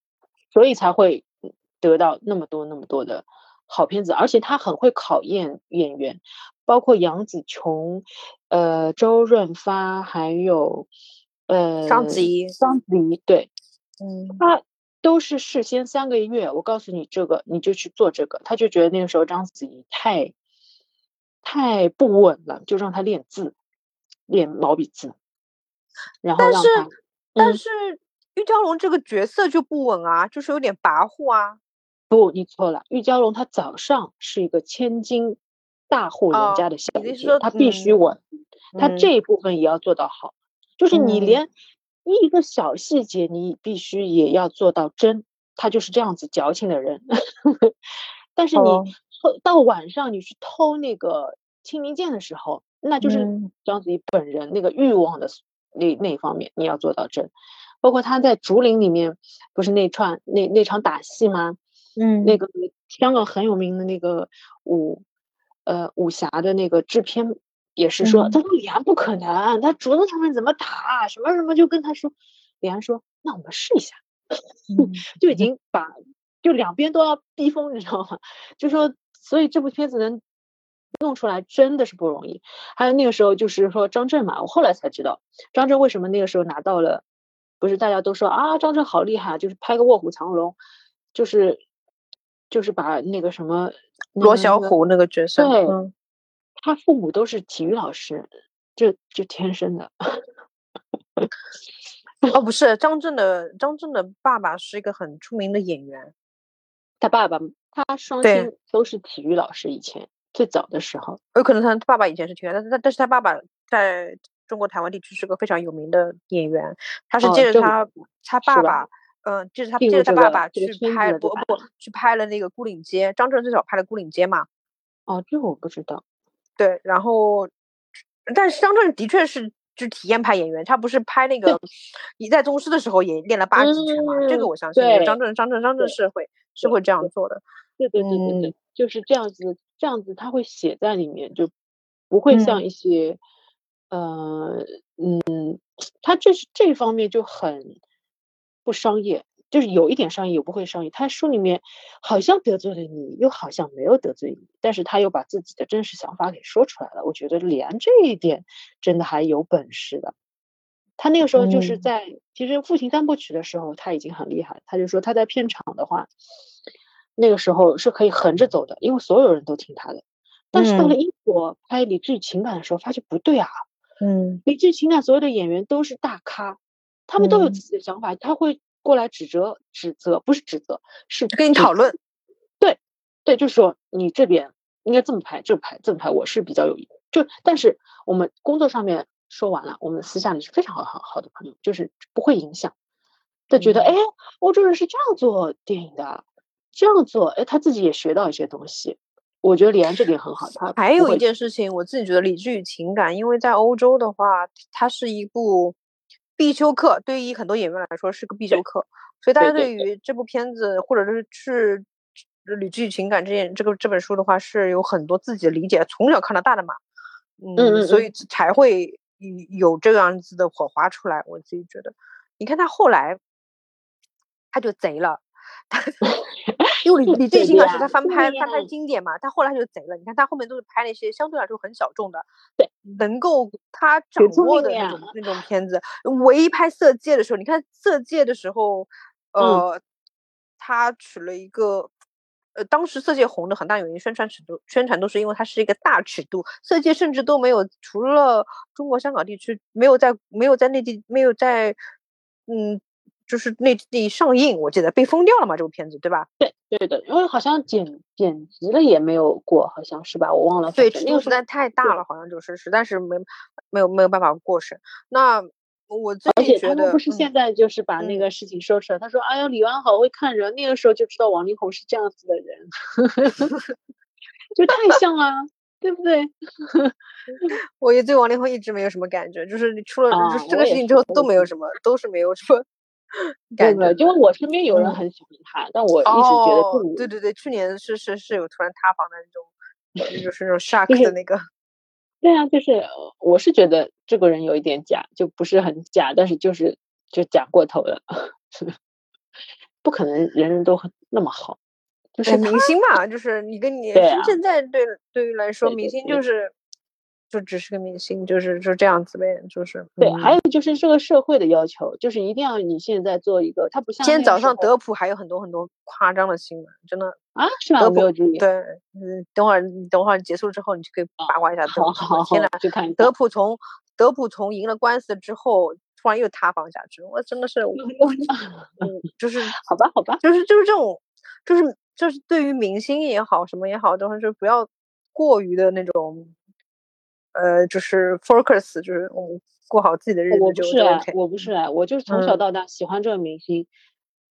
所以才会得到那么多那么多的好片子。而且他很会考验演员，包括杨紫琼、呃周润发，还有呃章子怡。章子怡对，嗯，他都是事先三个月，我告诉你这个，你就去做这个。他就觉得那个时候章子怡太。太不稳了，就让他练字，练毛笔字，然后让他。但是玉娇龙这个角色就不稳啊，就是有点跋扈啊。不，你错了。玉娇龙她早上是一个千金大户人家的小姐，她必须稳，她这一部分也要做到好。就是你连一个小细节，你必须也要做到真。他就是这样子矫情的人。但是你。到晚上你去偷那个清明剑的时候，那就是章子怡本人那个欲望的那那一方面，你要做到真。包括他在竹林里面，不是那串那那场打戏吗？嗯，那个香港很有名的那个武呃武侠的那个制片也是说，他说李安不可能，他竹子上面怎么打？什么什么就跟他说，李安说那我们试一下，就已经把就两边都要逼疯，你知道吗？就说。所以这部片子能弄出来真的是不容易。还有那个时候就是说张震嘛，我后来才知道张震为什么那个时候拿到了，不是大家都说啊张震好厉害，就是拍个卧虎藏龙，就是就是把那个什么罗小虎那个角色，对，他父母都是体育老师，就就天生的。哦，不是张震的张震的爸爸是一个很出名的演员，他爸爸。他双亲都是体育老师，以前最早的时候，有可能他爸爸以前是体育，但是他但是他爸爸在中国台湾地区是个非常有名的演员，他是借着他他爸爸，嗯，借着他借着他爸爸去拍不不去拍了那个《孤岭街》，张震最早拍的《孤岭街》嘛。哦，这个我不知道。对，然后，但是张震的确是就体验派演员，他不是拍那个《一代宗师》的时候也练了八极拳嘛？这个我相信，张震张震张震是会是会这样做的。对对对对对，就是这样子，这样子他会写在里面，就不会像一些，呃，嗯，他这是这方面就很不商业，就是有一点商业，又不会商业。他书里面好像得罪了你，又好像没有得罪你，但是他又把自己的真实想法给说出来了。我觉得李安这一点真的还有本事的。他那个时候就是在其实《父亲三部曲》的时候他已经很厉害，他就说他在片场的话。那个时候是可以横着走的，因为所有人都听他的。但是到了英国拍《理智与情感》的时候，发现不对啊。嗯，《理智与情感》所有的演员都是大咖，他们都有自己的想法，他会过来指责、指责，不是指责，是跟你讨论。对，对，就是说你这边应该这么拍，这么拍，这么拍，我是比较有意就，但是我们工作上面说完了，我们私下里是非常好好好的朋友，就是不会影响。他觉得，哎，欧洲人是这样做电影的。这样做，哎，他自己也学到一些东西。我觉得李安这点很好。他还有一件事情，我自己觉得《理智与情感》，因为在欧洲的话，它是一部必修课，对于很多演员来说是个必修课。所以大家对于这部片子，或者是是《理智与情感》这件这个这本书的话，是有很多自己的理解。从小看到大的嘛，嗯，所以才会有这样子的火花出来。我自己觉得，你看他后来，他就贼了。他因为李李建新老师他翻拍翻拍经典嘛，他后来就贼了。你看他后面都是拍那些相对来说很小众的，对，能够他掌握的那种那种片子。唯一拍《色戒》的时候，你看《色戒》的时候，呃，他取了一个。呃，当时《色戒》红的很大原因，宣传尺度，宣传都是因为它是一个大尺度，《色戒》甚至都没有，除了中国香港地区没有在没有在内地没有在，嗯，就是内地上映，我记得被封掉了嘛，这部片子对吧？对对的，因为好像剪剪辑了也没有过，好像是吧？我忘了。对，尺度实在太大了，好像就是实在是没没有没有办法过审。那。我自己觉得不是现在就是把那个事情收拾了。他说：“哎呀，李安好会看人，那个时候就知道王力宏是这样子的人，就太像了，对不对？” 我也对王力宏一直没有什么感觉，就是你出了就是这个事情之后都没有什么，都是没有什么感觉。因为我身边有人很喜欢他，但我一直觉得对对对，去年是是是有突然塌房的那种，就是那种 shock 的那个。对啊，就是我是觉得这个人有一点假，就不是很假，但是就是就假过头了，不可能人人都很那么好，就是明星嘛，就是你跟你现在对对于来说，明星就是。就只是个明星，就是就这样子呗，就是对。还有就是这个社会的要求，就是一定要你现在做一个，他不像今天早上德普还有很多很多夸张的新闻，真的啊，是吗？德普对，嗯，等会儿等会儿结束之后，你就可以八卦一下。好好好，去看德普从德普从赢了官司之后，突然又塌房下去，我真的是，我就是 好吧好吧，就是就是这种，就是就是对于明星也好，什么也好，都是不要过于的那种。呃，就是 focus，就是我们过好自己的日子就 OK。我不是啊，我就是从小到大喜欢这个明星，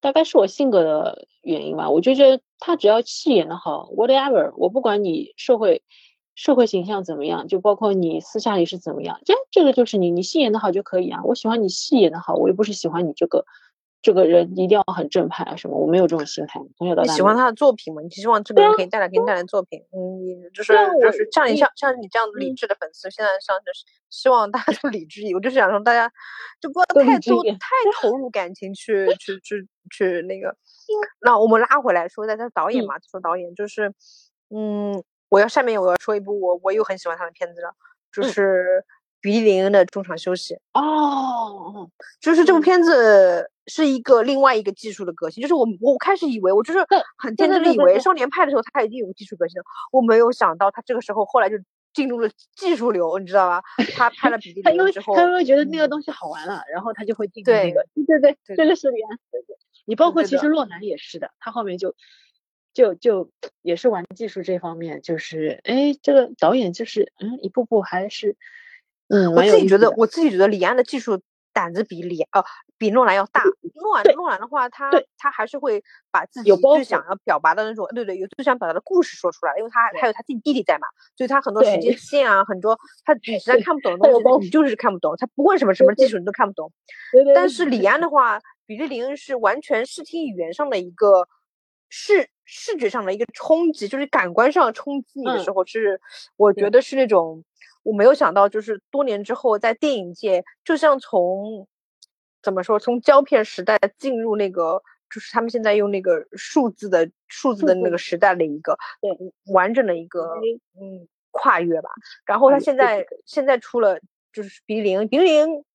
大概是我性格的原因吧。我就觉得他只要戏演的好，whatever，我不管你社会社会形象怎么样，就包括你私下里是怎么样，这这个就是你，你戏演的好就可以啊。我喜欢你戏演的好，我又不是喜欢你这个。这个人一定要很正派啊，什么？我没有这种心态，从小到大。你喜欢他的作品吗？你希望这个人可以带来给你带来作品？嗯，你就是就是像你像像你这样理智的粉丝，现在上就是希望大家都理智一点。我就是想说大家就不要太多太投入感情去 去去去那个。那我们拉回来说，在这导演嘛，说导演就是，嗯，我要下面我要说一部我我又很喜欢他的片子了，就是。比利林恩的中场休息哦，就是这部片子是一个另外一个技术的革新，就是我我开始以为我就是很天真的以为少年派的时候他已经有技术革新了，我没有想到他这个时候后来就进入了技术流，你知道吧？他拍了比利林恩之后，他因为觉得那个东西好玩了，然后他就会进入那个，对对对，这个是李安，对对，你包括其实洛南也是的，他后面就就就也是玩技术这方面，就是哎，这个导演就是嗯，一步步还是。嗯，我自己觉得，我自己觉得李安的技术胆子比李呃比诺兰要大。诺兰诺兰的话，他他还是会把自己最想要表达的那种，对对，有最想表达的故事说出来，因为他还有他自己弟弟在嘛，所以他很多时间线啊，很多他 你实在看不懂的东西，你就是看不懂。他不问什么什么技术，你都看不懂。但是李安的话，比利林恩是完全视听语言上的一个视视觉上的一个冲击，就是感官上冲击你的时候，是我觉得是那种。我没有想到，就是多年之后，在电影界，就像从怎么说，从胶片时代进入那个，就是他们现在用那个数字的数字的那个时代的一个对完整的一个嗯跨越吧。然后他现在现在出了就是鼻灵鼻灵，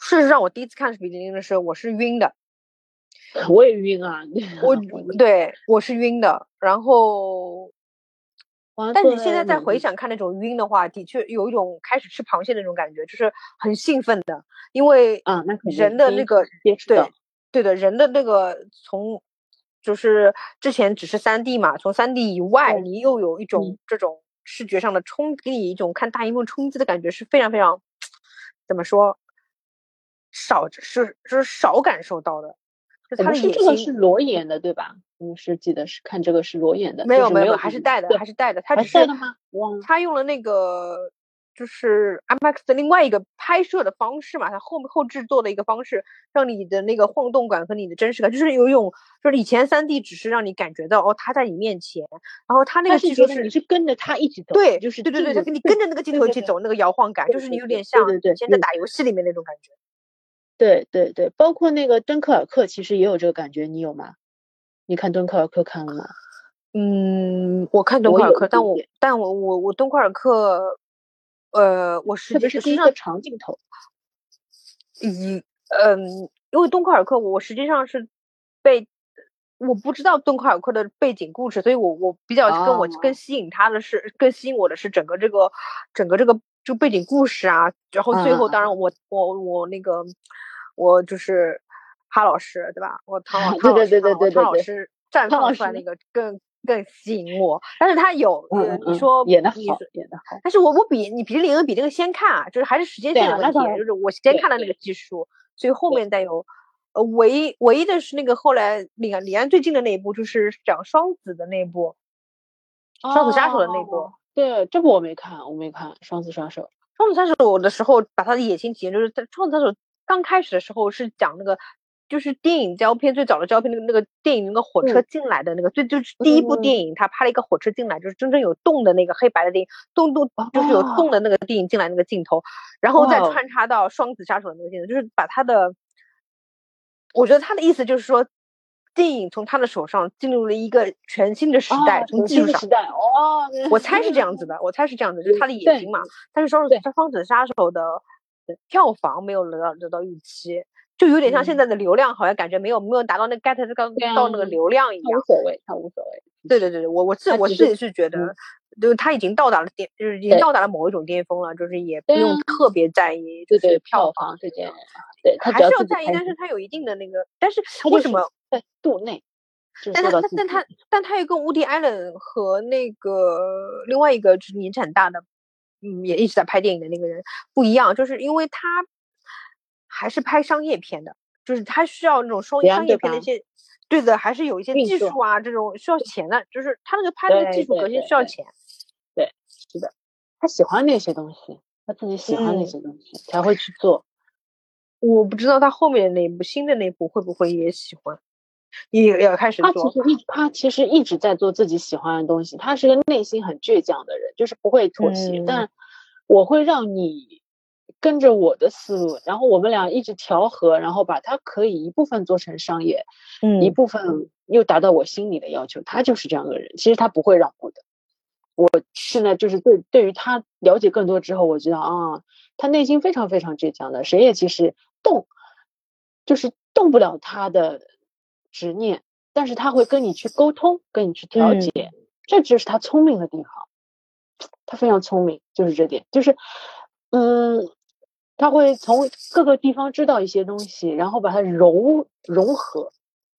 事实上我第一次看是鼻灵的时候，我是晕的，我也晕啊，我 对我是晕的，然后。但你现在再回想看那种晕的话，的确有一种开始吃螃蟹那种感觉，就是很兴奋的，因为啊，那人的那个对对的人的那个从就是之前只是三 D 嘛，从三 D 以外，你又有一种这种视觉上的冲，给你一种看大荧幕冲击的感觉，是非常非常怎么说少是是少感受到的。我们是这个是裸眼的对吧？嗯，是记得是看这个是裸眼的，没有没有，还是带的，还是带的。他只是带的吗？他用了那个就是 IMAX 的另外一个拍摄的方式嘛，他后后制作的一个方式，让你的那个晃动感和你的真实感，就是有一种就是以前三 D 只是让你感觉到哦他在你面前，然后他那个技术是你是跟着他一起走，对，就是对对对，他跟你跟着那个镜头一起走，那个摇晃感，就是你有点像现在打游戏里面那种感觉。对对对，包括那个敦刻尔克，其实也有这个感觉，你有吗？你看敦刻尔克看了吗？嗯，我看敦刻尔克，但我但我我我敦刻尔克，呃，我实际是第一个长镜头。一嗯，因为敦刻尔克，我实际上是被我不知道敦刻尔克的背景故事，所以我我比较跟我更吸引他的是更吸引我的是整个这个整个这个这个背景故事啊，然后最后当然我我我那个我就是哈老师对吧？我唐老对对对对对唐老师绽放出来那个更。更吸引我，但是他有，你说演的好，演的好。但是我我比你比李恩比这个先看啊，就是还是时间线的问题，就是我先看了那个技术，所以后面再有。呃，唯一唯一的是那个后来李安李安最近的那一部，就是讲双子的那一部，双子杀手的那部。对，这部我没看，我没看双子杀手。双子杀手的时候，把他的野心体现，就是在双子杀手刚开始的时候是讲那个。就是电影胶片最早的胶片，那个那个电影那个火车进来的那个，最就是第一部电影，他拍了一个火车进来，就是真正有动的那个黑白的电影，动动就是有动的那个电影进来那个镜头，然后再穿插到双子杀手的那个镜头，就是把他的，我觉得他的意思就是说，电影从他的手上进入了一个全新的时代，从技术上，哦，我猜是这样子的，我猜是这样子，就是他的野心嘛。但是双子双子杀手的票房没有得到得到预期。就有点像现在的流量，好像感觉没有没有达到那 get 到到那个流量一样，无所谓，他无所谓。对对对对，我我自我自己是觉得，就是他已经到达了巅，就是已经到达了某一种巅峰了，就是也不用特别在意，就是票房这件，对，还是要在意，但是他有一定的那个，但是为什么在度内？但他但他但他又跟 Woody Allen 和那个另外一个就是年纪很大的，嗯，也一直在拍电影的那个人不一样，就是因为他。还是拍商业片的，就是他需要那种商商业片的一些，对的，还是有一些技术啊，这种需要钱的，就是他那个拍那个技术革新需要钱。对，是的，他喜欢那些东西，他自己喜欢那些东西才会去做。我不知道他后面的那部新的那部会不会也喜欢，也要开始做。他其实一他其实一直在做自己喜欢的东西，他是个内心很倔强的人，就是不会妥协。但我会让你。跟着我的思路，然后我们俩一直调和，然后把它可以一部分做成商业，嗯，一部分又达到我心里的要求。他就是这样的人，其实他不会让步的。我现在就是对对于他了解更多之后，我知道啊，他内心非常非常倔强的，谁也其实动，就是动不了他的执念，但是他会跟你去沟通，跟你去调解，这就是他聪明的地方。他非常聪明，就是这点，就是嗯。他会从各个地方知道一些东西，然后把它融融合，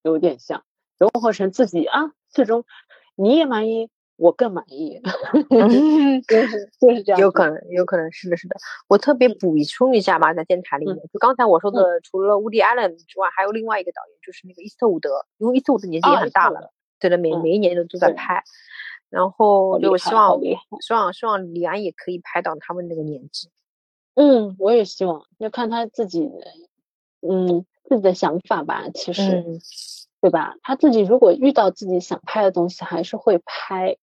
有点像融合成自己啊，最终你也满意，我更满意，就是就是这样。有可能，有可能是的，是的。我特别补充一下吧，在电台里面，就刚才我说的，除了乌迪·艾伦之外，还有另外一个导演，就是那个伊斯特伍德，因为伊斯特伍德年纪也很大了，对的，每每一年都都在拍。然后就我希望，希望希望李安也可以拍到他们那个年纪。嗯，我也希望要看他自己，嗯，自己的想法吧。其实，对吧？他自己如果遇到自己想拍的东西，还是会拍。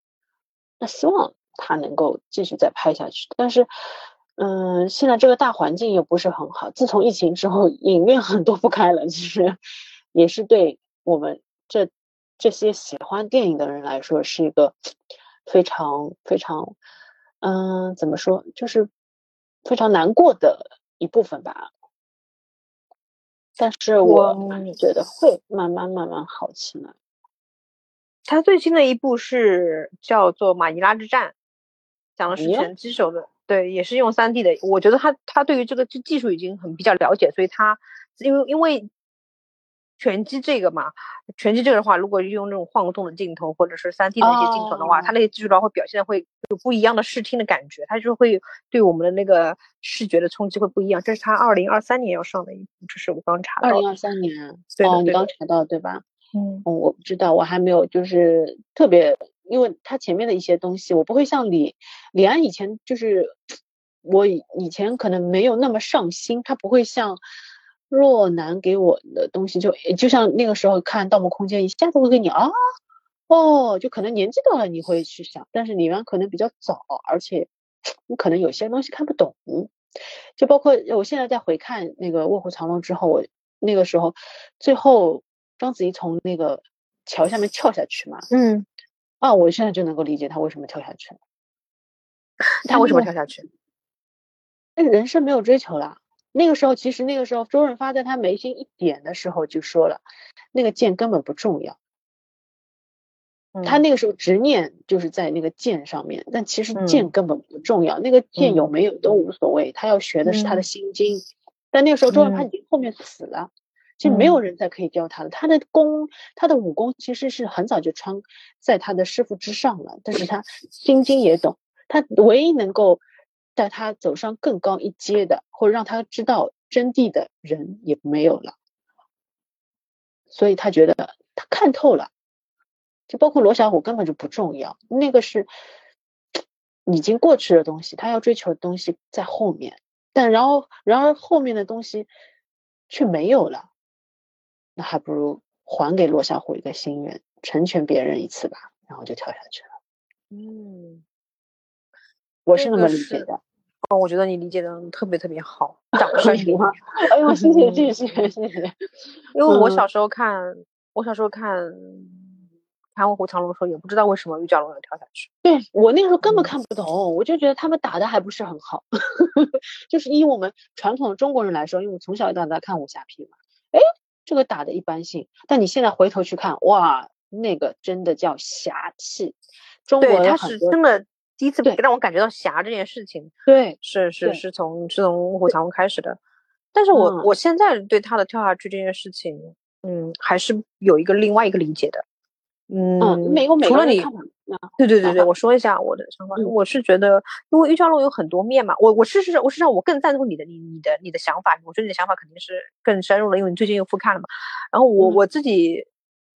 那希望他能够继续再拍下去。但是，嗯，现在这个大环境又不是很好。自从疫情之后，影院很多不开了，其实也是对我们这这些喜欢电影的人来说是一个非常非常，嗯，怎么说，就是。非常难过的一部分吧，但是我觉得会慢慢慢慢好起来。他最新的一部是叫做《马尼拉之战》，讲的是拳击手的，对，也是用三 D 的。我觉得他他对于这个技术已经很比较了解，所以他因为因为。拳击这个嘛，拳击这个的话，如果用那种晃动的镜头或者是三 D 的一些镜头的话，它那些技术的话会表现的会有不一样的视听的感觉，它就会对我们的那个视觉的冲击会不一样。这是他二零二三年要上的一部，这是我刚查到。二零二三年，对哦，你刚查到对吧？嗯，我不知道，我还没有就是特别，因为它前面的一些东西，我不会像李李安以前就是我以以前可能没有那么上心，他不会像。若男给我的东西就就像那个时候看《盗墓空间》，一下子会给你啊，哦，就可能年纪到了你会去想，但是李安可能比较早，而且你可能有些东西看不懂，就包括我现在在回看那个《卧虎藏龙》之后，我那个时候最后章子怡从那个桥下面跳下去嘛。嗯，啊，我现在就能够理解他为什么跳下去了。他为什么跳下去？那人生没有追求了。那个时候，其实那个时候，周润发在他眉心一点的时候就说了，那个剑根本不重要。他那个时候执念就是在那个剑上面，但其实剑根本不重要，那个剑有没有都无所谓。他要学的是他的心经。但那个时候，周润发已经后面死了，其实没有人再可以教他了。他的功，他的武功其实是很早就穿在他的师傅之上了，但是他心经也懂。他唯一能够带他走上更高一阶的，或者让他知道真谛的人也没有了，所以他觉得他看透了。就包括罗小虎根本就不重要，那个是已经过去的东西，他要追求的东西在后面，但然后然而后面的东西却没有了，那还不如还给罗小虎一个心愿，成全别人一次吧，然后就跳下去了。嗯，我是那么理解的。哦，我觉得你理解的特别特别好，掌声给你！哎呦，谢谢谢谢谢谢。因为我小时候看，我小时候看。看《卧虎藏龙》的时候，也不知道为什么玉娇龙要跳下去。对我那个时候根本看不懂，我就觉得他们打的还不是很好。就是以我们传统的中国人来说，因为我从小到大看武侠片嘛，哎，这个打的一般性。但你现在回头去看，哇，那个真的叫侠气。中国他是真的第一次让我感觉到侠这件事情。对，是是是从是从《卧虎藏龙》开始的。但是我我现在对他的跳下去这件事情，嗯，还是有一个另外一个理解的。嗯，每个每除了你，对对对对，我说一下我的想法。我是觉得，因为玉娇龙有很多面嘛，我我事实上，我事实上我更赞同你的你你的你的想法。我觉得你的想法肯定是更深入了，因为你最近又复看了嘛。然后我我自己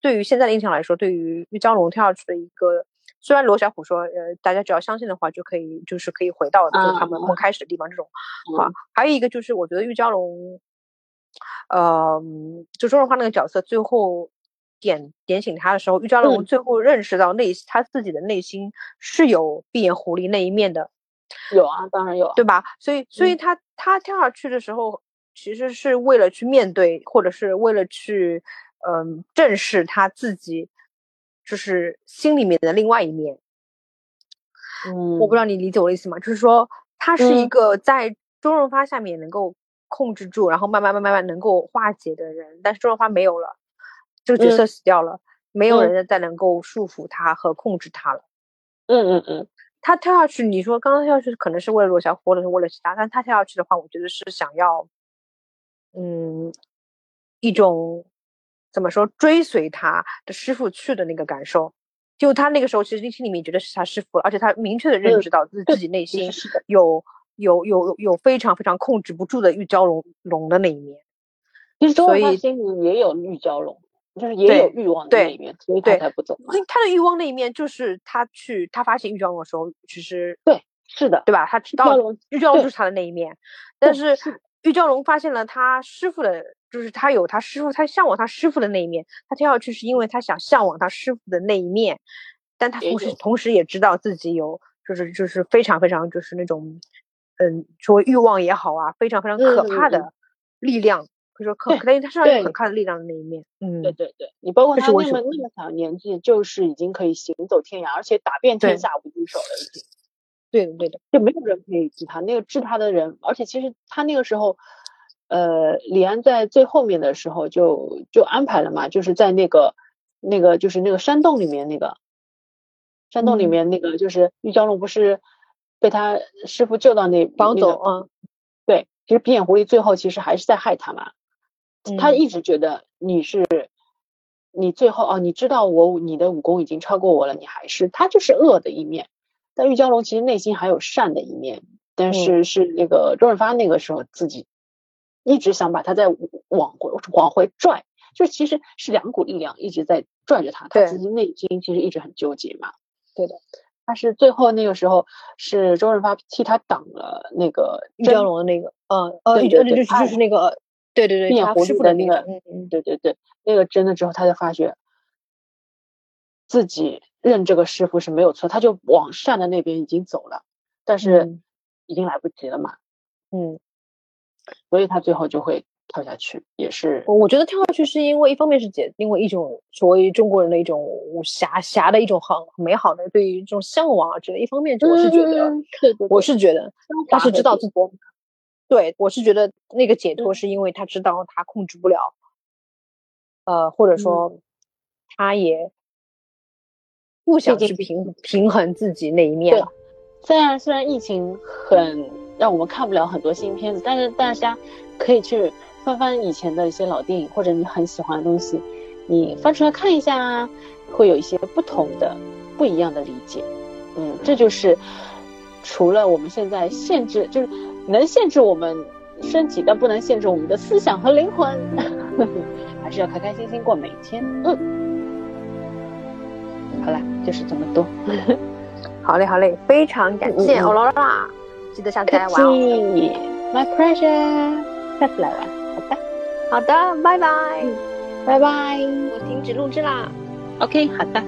对于现在的印象来说，对于玉娇龙跳下去的一个，虽然罗小虎说，呃，大家只要相信的话，就可以就是可以回到就是他们梦开始的地方这种啊。还有一个就是，我觉得玉娇龙，呃，就周润发那个角色最后。点点醒他的时候，玉娇龙最后认识到内他自己的内心是有闭眼狐狸那一面的，有啊，当然有，对吧？所以，所以他他跳下去的时候，其实是为了去面对，或者是为了去嗯正视他自己，就是心里面的另外一面。嗯，我不知道你理解我的意思吗？就是说，他是一个在周润发下面能够控制住，然后慢慢慢慢慢能够化解的人，但是周润发没有了。这个角色死掉了，没有人再能够束缚他和控制他了。嗯嗯嗯，他跳下去，你说刚刚跳下去可能是为了罗小虎，或者是为了其他，但他跳下去的话，我觉得是想要，嗯，一种怎么说，追随他的师傅去的那个感受。就他那个时候，其实心里面觉得是他师傅了，而且他明确的认知到自自己内心有有有有非常非常控制不住的玉娇龙龙的那一面。其实周润心里也有玉娇龙。就是也有欲望的那一面，所以他才不走。他的欲望那一面，就是他去他发现玉娇龙的时候，其实对，是的，对吧？他知道玉娇龙就是他的那一面，但是玉娇龙发现了他师傅的，就是他有他师傅，他向往他师傅的那一面。他跳下去是因为他想向往他师傅的那一面，但他同时同时也知道自己有，就是就是非常非常就是那种，嗯，说欲望也好啊，非常非常可怕的力量。就说可可能他身上有可怕的力量的那一面，嗯，对对对，你包括他那么那么小年纪，就是已经可以行走天涯，而且打遍天下无敌手了，已经。对的对的，就没有人可以治他，那个治他的人，而且其实他那个时候，呃，李安在最后面的时候就就安排了嘛，就是在那个那个就是那个山洞里面那个山洞里面那个就是玉娇龙不是被他师傅救到那绑走啊？对，其实皮眼狐狸最后其实还是在害他嘛。他一直觉得你是，你最后哦，你知道我你的武功已经超过我了，你还是他就是恶的一面。但玉娇龙其实内心还有善的一面，但是是那个周润发那个时候自己一直想把他再往回往回拽，就其实是两股力量一直在拽着他，他自己内心其实一直很纠结嘛。对的，但是最后那个时候是周润发替他挡了那个玉娇龙的那个，嗯，呃，对对对，就是那个。对对对，变狐狸的那个，嗯嗯，对对对，那个真的之后，他就发觉自己认这个师傅是没有错，他就往善的那边已经走了，但是已经来不及了嘛，嗯，所以他最后就会跳下去，也是。我觉得跳下去是因为一方面是解，因为一种所谓中国人的一种武侠侠的一种很美好的对于这种向往啊之类。一方面我是觉得，对对，我是觉得他是知道自己，对我是觉得那个解脱是因为他知道他控制不了，呃，或者说他也不想去平平衡自己那一面了。虽然虽然疫情很让我们看不了很多新片子，但是大家可以去。翻翻以前的一些老电影，或者你很喜欢的东西，你翻出来看一下啊，会有一些不同的、不一样的理解。嗯，这就是除了我们现在限制，就是能限制我们身体，但不能限制我们的思想和灵魂。还是要开开心心过每一天。嗯，好了，就是这么多。好嘞，好嘞，非常感谢欧罗拉，记得下次来玩哦。My pleasure，下次来玩。好的，拜拜，拜拜，我停止录制啦。OK，好的。